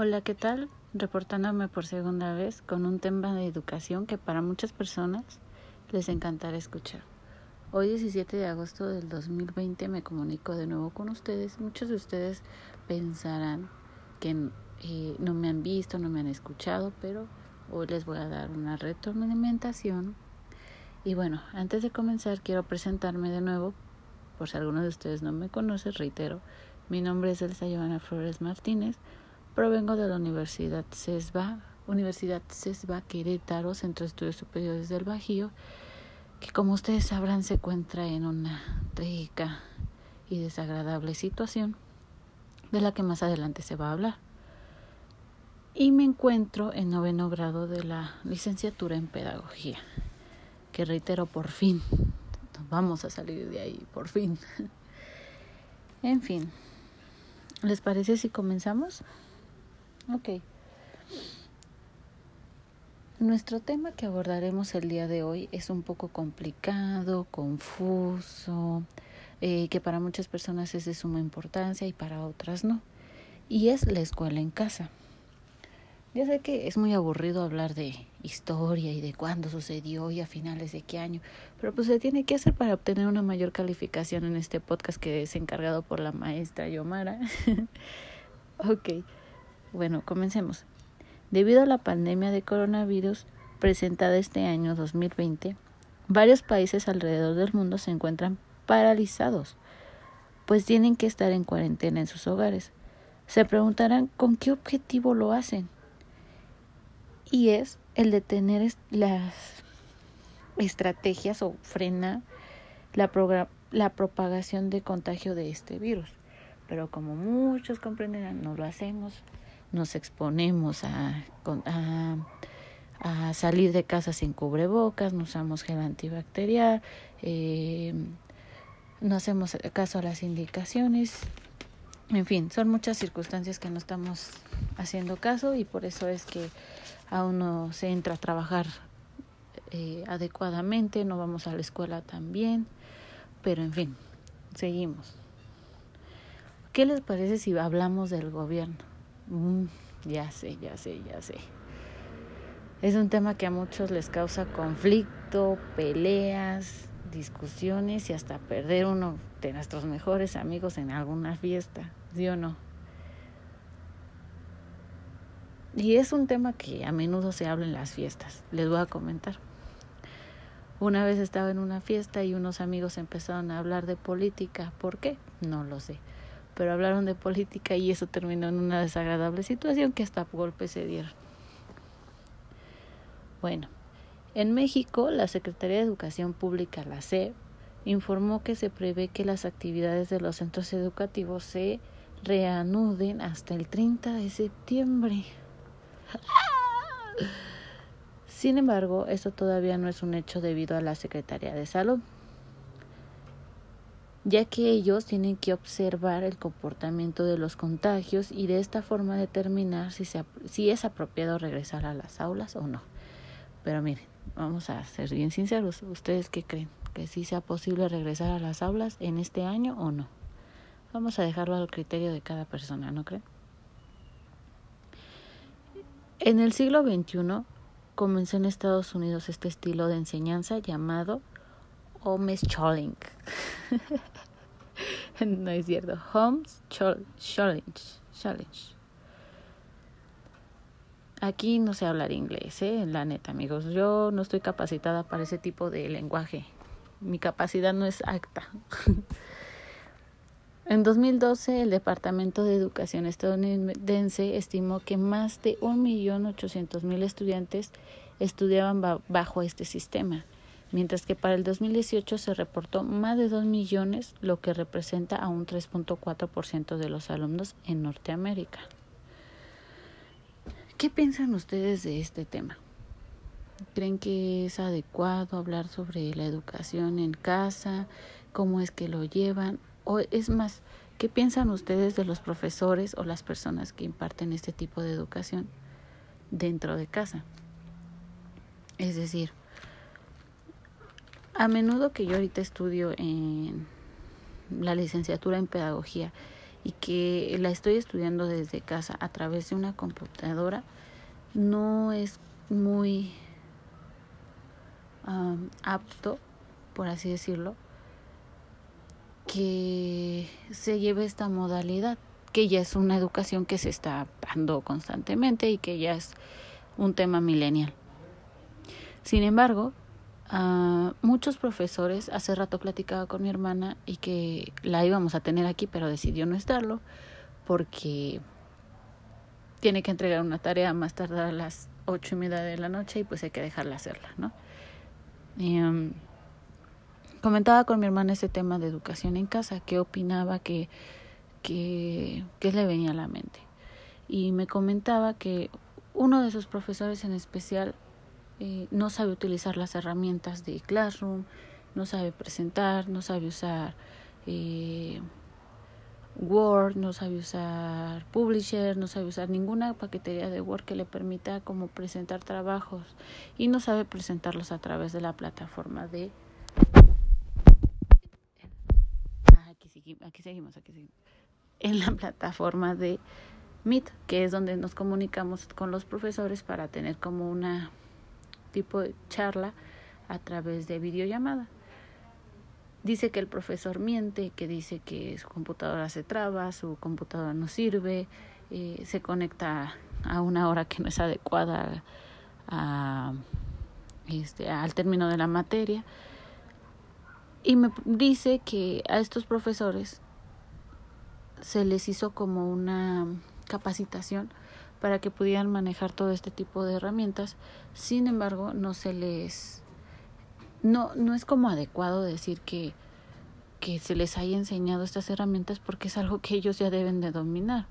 Hola, ¿qué tal? Reportándome por segunda vez con un tema de educación que para muchas personas les encantará escuchar. Hoy 17 de agosto del 2020 me comunico de nuevo con ustedes. Muchos de ustedes pensarán que eh, no me han visto, no me han escuchado, pero hoy les voy a dar una retroalimentación. Y bueno, antes de comenzar quiero presentarme de nuevo, por si alguno de ustedes no me conoce, reitero, mi nombre es Elsa Giovanna Flores Martínez, provengo de la Universidad CESBA, Universidad CESBA Querétaro, Centro de Estudios Superiores del Bajío, que como ustedes sabrán se encuentra en una trágica y desagradable situación de la que más adelante se va a hablar. Y me encuentro en noveno grado de la licenciatura en pedagogía, que reitero por fin, vamos a salir de ahí, por fin. en fin, ¿les parece si comenzamos? Ok. Nuestro tema que abordaremos el día de hoy es un poco complicado, confuso, eh, que para muchas personas es de suma importancia y para otras no. Y es la escuela en casa. Ya sé que es muy aburrido hablar de historia y de cuándo sucedió y a finales de qué año, pero pues se tiene que hacer para obtener una mayor calificación en este podcast que es encargado por la maestra Yomara. ok, bueno, comencemos. Debido a la pandemia de coronavirus presentada este año 2020, varios países alrededor del mundo se encuentran paralizados, pues tienen que estar en cuarentena en sus hogares. Se preguntarán con qué objetivo lo hacen. Y es el de tener las estrategias o frena la, la propagación de contagio de este virus. Pero como muchos comprenderán, no lo hacemos nos exponemos a, salir de casa sin cubrebocas, no usamos gel antibacterial, eh, no hacemos caso a las indicaciones. En fin, son muchas circunstancias que no estamos haciendo caso y por eso es que aún no se entra a trabajar eh, adecuadamente, no vamos a la escuela también, pero en fin, seguimos. ¿Qué les parece si hablamos del gobierno? Mm, ya sé, ya sé, ya sé. Es un tema que a muchos les causa conflicto, peleas, discusiones y hasta perder uno de nuestros mejores amigos en alguna fiesta, ¿sí o no? Y es un tema que a menudo se habla en las fiestas, les voy a comentar. Una vez estaba en una fiesta y unos amigos empezaron a hablar de política. ¿Por qué? No lo sé pero hablaron de política y eso terminó en una desagradable situación que hasta golpes se dieron. Bueno, en México, la Secretaría de Educación Pública, la SEP, informó que se prevé que las actividades de los centros educativos se reanuden hasta el 30 de septiembre. Sin embargo, esto todavía no es un hecho debido a la Secretaría de Salud ya que ellos tienen que observar el comportamiento de los contagios y de esta forma determinar si, si es apropiado regresar a las aulas o no. Pero miren, vamos a ser bien sinceros, ¿ustedes qué creen? ¿Que sí sea posible regresar a las aulas en este año o no? Vamos a dejarlo al criterio de cada persona, ¿no creen? En el siglo XXI comenzó en Estados Unidos este estilo de enseñanza llamado homeschooling. no es cierto. Homes Challenge. Challenge. Aquí no sé hablar inglés, ¿eh? la neta, amigos. Yo no estoy capacitada para ese tipo de lenguaje. Mi capacidad no es acta. en 2012, el Departamento de Educación estadounidense estimó que más de 1.800.000 estudiantes estudiaban bajo este sistema mientras que para el 2018 se reportó más de 2 millones, lo que representa a un 3.4% de los alumnos en Norteamérica. ¿Qué piensan ustedes de este tema? ¿Creen que es adecuado hablar sobre la educación en casa? ¿Cómo es que lo llevan? O es más, ¿qué piensan ustedes de los profesores o las personas que imparten este tipo de educación dentro de casa? Es decir, a menudo que yo ahorita estudio en la licenciatura en pedagogía y que la estoy estudiando desde casa a través de una computadora, no es muy apto, por así decirlo, que se lleve esta modalidad, que ya es una educación que se está dando constantemente y que ya es un tema milenial. Sin embargo, muchos profesores, hace rato platicaba con mi hermana y que la íbamos a tener aquí, pero decidió no estarlo porque tiene que entregar una tarea más tarde a las ocho y media de la noche y pues hay que dejarla hacerla, ¿no? Em, comentaba con mi hermana ese tema de educación en casa, qué opinaba, que, que, qué le venía a la mente. Y me comentaba que uno de sus profesores en especial eh, no sabe utilizar las herramientas de Classroom, no sabe presentar, no sabe usar eh, Word, no sabe usar Publisher, no sabe usar ninguna paquetería de Word que le permita como presentar trabajos y no sabe presentarlos a través de la plataforma de ah, aquí, seguimos, aquí seguimos, aquí seguimos. En la plataforma de Meet, que es donde nos comunicamos con los profesores para tener como una tipo de charla a través de videollamada. Dice que el profesor miente, que dice que su computadora se traba, su computadora no sirve, eh, se conecta a una hora que no es adecuada a, este, al término de la materia. Y me dice que a estos profesores se les hizo como una capacitación para que pudieran manejar todo este tipo de herramientas. Sin embargo, no se les no no es como adecuado decir que que se les haya enseñado estas herramientas porque es algo que ellos ya deben de dominar.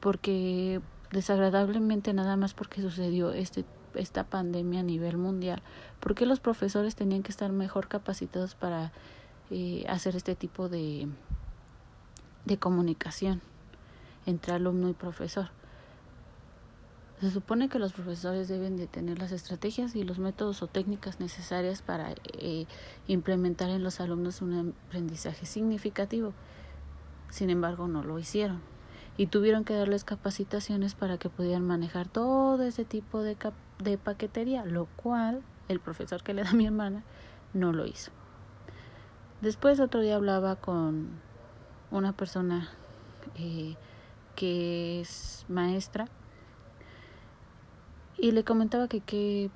Porque desagradablemente nada más porque sucedió este esta pandemia a nivel mundial, porque los profesores tenían que estar mejor capacitados para eh, hacer este tipo de de comunicación entre alumno y profesor. Se supone que los profesores deben de tener las estrategias y los métodos o técnicas necesarias para eh, implementar en los alumnos un aprendizaje significativo. Sin embargo, no lo hicieron y tuvieron que darles capacitaciones para que pudieran manejar todo ese tipo de, de paquetería, lo cual el profesor que le da a mi hermana no lo hizo. Después otro día hablaba con una persona eh, que es maestra y le comentaba que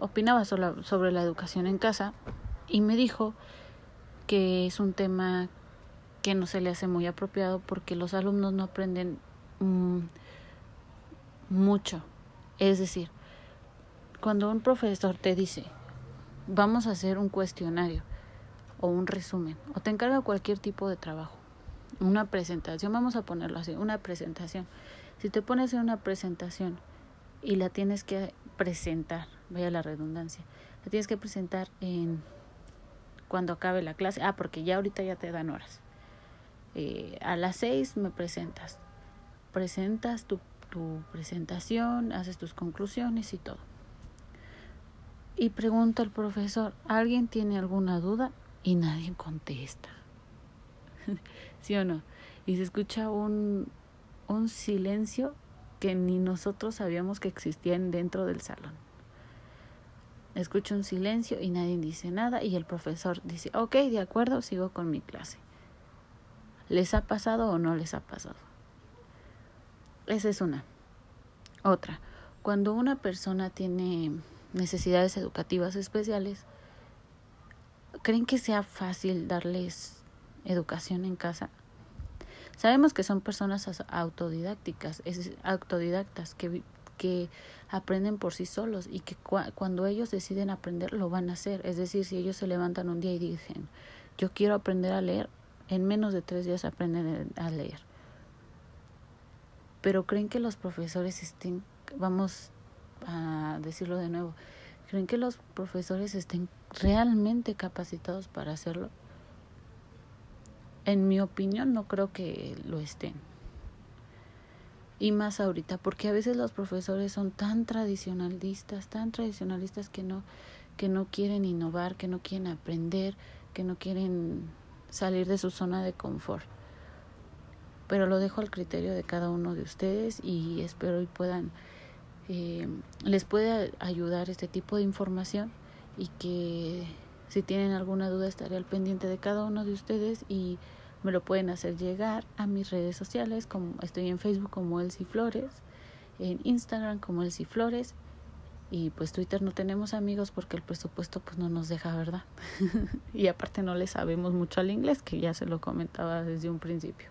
opinaba sobre, sobre la educación en casa y me dijo que es un tema que no se le hace muy apropiado porque los alumnos no aprenden mm, mucho. Es decir, cuando un profesor te dice, vamos a hacer un cuestionario o un resumen, o te encarga cualquier tipo de trabajo, una presentación, vamos a ponerlo así, una presentación. Si te pones en una presentación y la tienes que presentar, vaya la redundancia, la tienes que presentar en cuando acabe la clase, ah, porque ya ahorita ya te dan horas. Eh, a las seis me presentas, presentas tu, tu presentación, haces tus conclusiones y todo. Y pregunta al profesor, ¿alguien tiene alguna duda? Y nadie contesta. ¿Sí o no? Y se escucha un, un silencio que ni nosotros sabíamos que existían dentro del salón. Escucho un silencio y nadie dice nada y el profesor dice, ok, de acuerdo, sigo con mi clase. ¿Les ha pasado o no les ha pasado? Esa es una. Otra, cuando una persona tiene necesidades educativas especiales, ¿creen que sea fácil darles educación en casa. Sabemos que son personas autodidácticas, autodidactas que, que aprenden por sí solos y que cuando ellos deciden aprender lo van a hacer. Es decir, si ellos se levantan un día y dicen, yo quiero aprender a leer, en menos de tres días aprenden a leer. Pero creen que los profesores estén, vamos a decirlo de nuevo, creen que los profesores estén realmente capacitados para hacerlo en mi opinión no creo que lo estén. Y más ahorita, porque a veces los profesores son tan tradicionalistas, tan tradicionalistas que no, que no quieren innovar, que no quieren aprender, que no quieren salir de su zona de confort. Pero lo dejo al criterio de cada uno de ustedes y espero y puedan eh, les pueda ayudar este tipo de información y que si tienen alguna duda estaré al pendiente de cada uno de ustedes y me lo pueden hacer llegar a mis redes sociales, como estoy en Facebook como Elsie Flores, en Instagram como Elsie Flores y pues Twitter no tenemos amigos porque el presupuesto pues no nos deja, ¿verdad? y aparte no le sabemos mucho al inglés, que ya se lo comentaba desde un principio.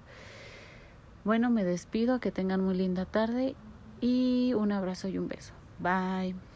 Bueno, me despido, que tengan muy linda tarde y un abrazo y un beso. Bye.